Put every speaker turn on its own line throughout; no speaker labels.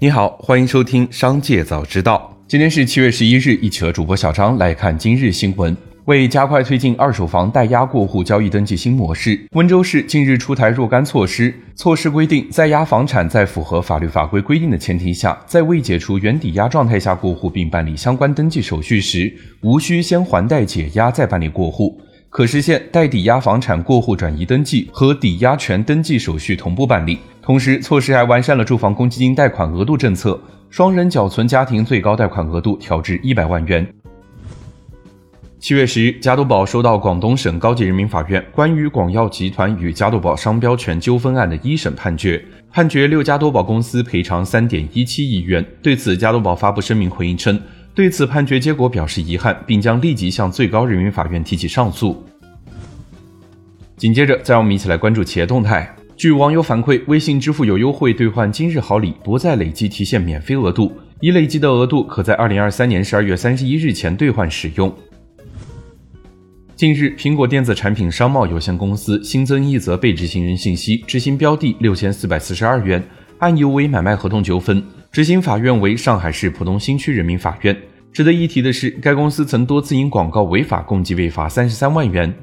你好，欢迎收听《商界早知道》。今天是七月十一日，一起和主播小张来看今日新闻。为加快推进二手房代押过户交易登记新模式，温州市近日出台若干措施。措施规定，在押房产在符合法律法规规定的前提下，在未解除原抵押状态下过户并办理相关登记手续时，无需先还贷解押再办理过户，可实现代抵押房产过户转移登记和抵押权登记手续同步办理。同时，措施还完善了住房公积金贷款额度政策，双人缴存家庭最高贷款额度调至一百万元。七月十日，加多宝收到广东省高级人民法院关于广药集团与加多宝商标权纠纷案的一审判决，判决六家多宝公司赔偿三点一七亿元。对此，加多宝发布声明回应称，对此判决结果表示遗憾，并将立即向最高人民法院提起上诉。紧接着，再让我们一起来关注企业动态。据网友反馈，微信支付有优惠兑换今日好礼，不再累计提现免费额度，已累计的额度可在二零二三年十二月三十一日前兑换使用。近日，苹果电子产品商贸有限公司新增一则被执行人信息，执行标的六千四百四十二元，案由为买卖合同纠纷，执行法院为上海市浦东新区人民法院。值得一提的是，该公司曾多次因广告违法，共计被罚三十三万元。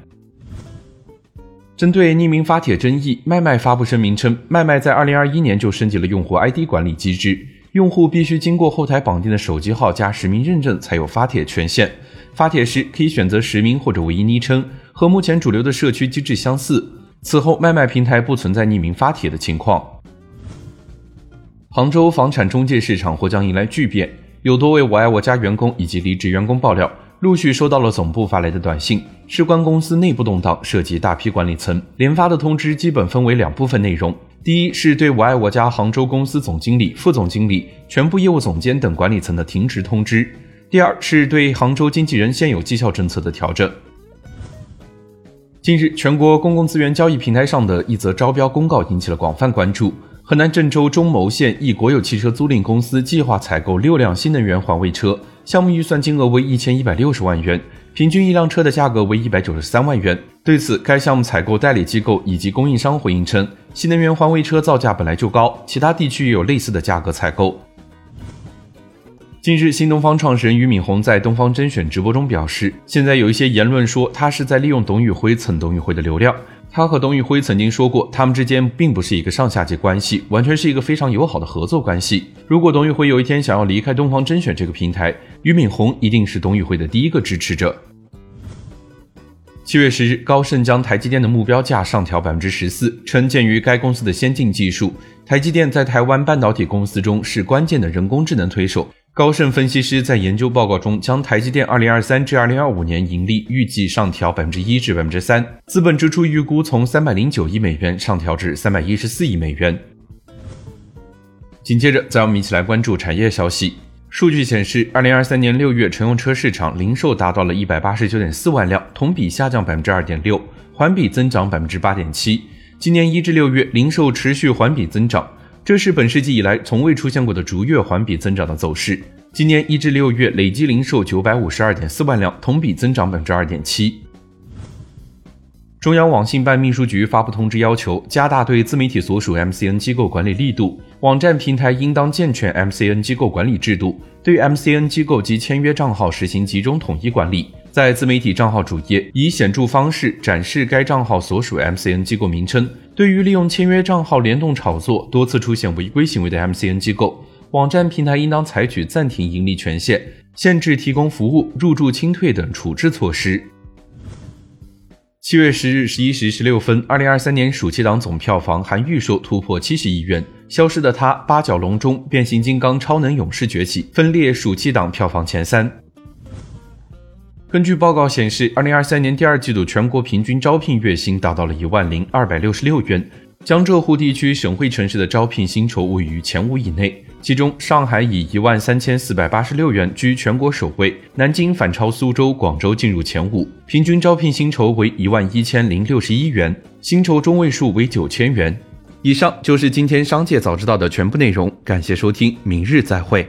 针对匿名发帖争议，麦麦发布声明称，麦麦在二零二一年就升级了用户 ID 管理机制，用户必须经过后台绑定的手机号加实名认证才有发帖权限。发帖时可以选择实名或者唯一昵称，和目前主流的社区机制相似。此后，麦麦平台不存在匿名发帖的情况。杭州房产中介市场或将迎来巨变，有多位我爱我家员工以及离职员工爆料，陆续收到了总部发来的短信，事关公司内部动荡，涉及大批管理层。连发的通知基本分为两部分内容：第一是对我爱我家杭州公司总经理、副总经理、全部业务总监等管理层的停职通知。第二是对杭州经纪人现有绩效政策的调整。近日，全国公共资源交易平台上的一则招标公告引起了广泛关注。河南郑州中牟县一国有汽车租赁公司计划采购六辆新能源环卫车，项目预算金额为一千一百六十万元，平均一辆车的价格为一百九十三万元。对此，该项目采购代理机构以及供应商回应称，新能源环卫车造价本来就高，其他地区也有类似的价格采购。近日，新东方创始人俞敏洪在东方甄选直播中表示，现在有一些言论说他是在利用董宇辉蹭董宇辉的流量。他和董宇辉曾经说过，他们之间并不是一个上下级关系，完全是一个非常友好的合作关系。如果董宇辉有一天想要离开东方甄选这个平台，俞敏洪一定是董宇辉的第一个支持者。七月十日，高盛将台积电的目标价上调百分之十四，称鉴于该公司的先进技术，台积电在台湾半导体公司中是关键的人工智能推手。高盛分析师在研究报告中将台积电二零二三至二零二五年盈利预计上调百分之一至百分之三，资本支出预估从三百零九亿美元上调至三百一十四亿美元。紧接着，再让我们一起来关注产业消息。数据显示，二零二三年六月乘用车市场零售达到了一百八十九点四万辆，同比下降百分之二点六，环比增长百分之八点七。今年一至六月，零售持续环比增长。这是本世纪以来从未出现过的逐月环比增长的走势。今年一至六月累计零售九百五十二点四万辆，同比增长百分之二点七。中央网信办秘书局发布通知，要求加大对自媒体所属 MCN 机构管理力度，网站平台应当健全 MCN 机构管理制度，对 MCN 机构及签约账号实行集中统一管理。在自媒体账号主页以显著方式展示该账号所属 MCN 机构名称。对于利用签约账号联动炒作、多次出现违规行为的 MCN 机构，网站平台应当采取暂停盈利权限、限制提供服务、入驻清退等处置措施。七月十日十一时十六分，二零二三年暑期档总票房含预售突破七十亿元，《消失的他》《八角笼中》《变形金刚：超能勇士崛起》分列暑期档票房前三。根据报告显示，二零二三年第二季度全国平均招聘月薪达到了一万零二百六十六元，江浙沪地区省会城市的招聘薪酬位于前五以内，其中上海以一万三千四百八十六元居全国首位，南京反超苏州、广州进入前五，平均招聘薪酬为一万一千零六十一元，薪酬中位数为九千元。以上就是今天商界早知道的全部内容，感谢收听，明日再会。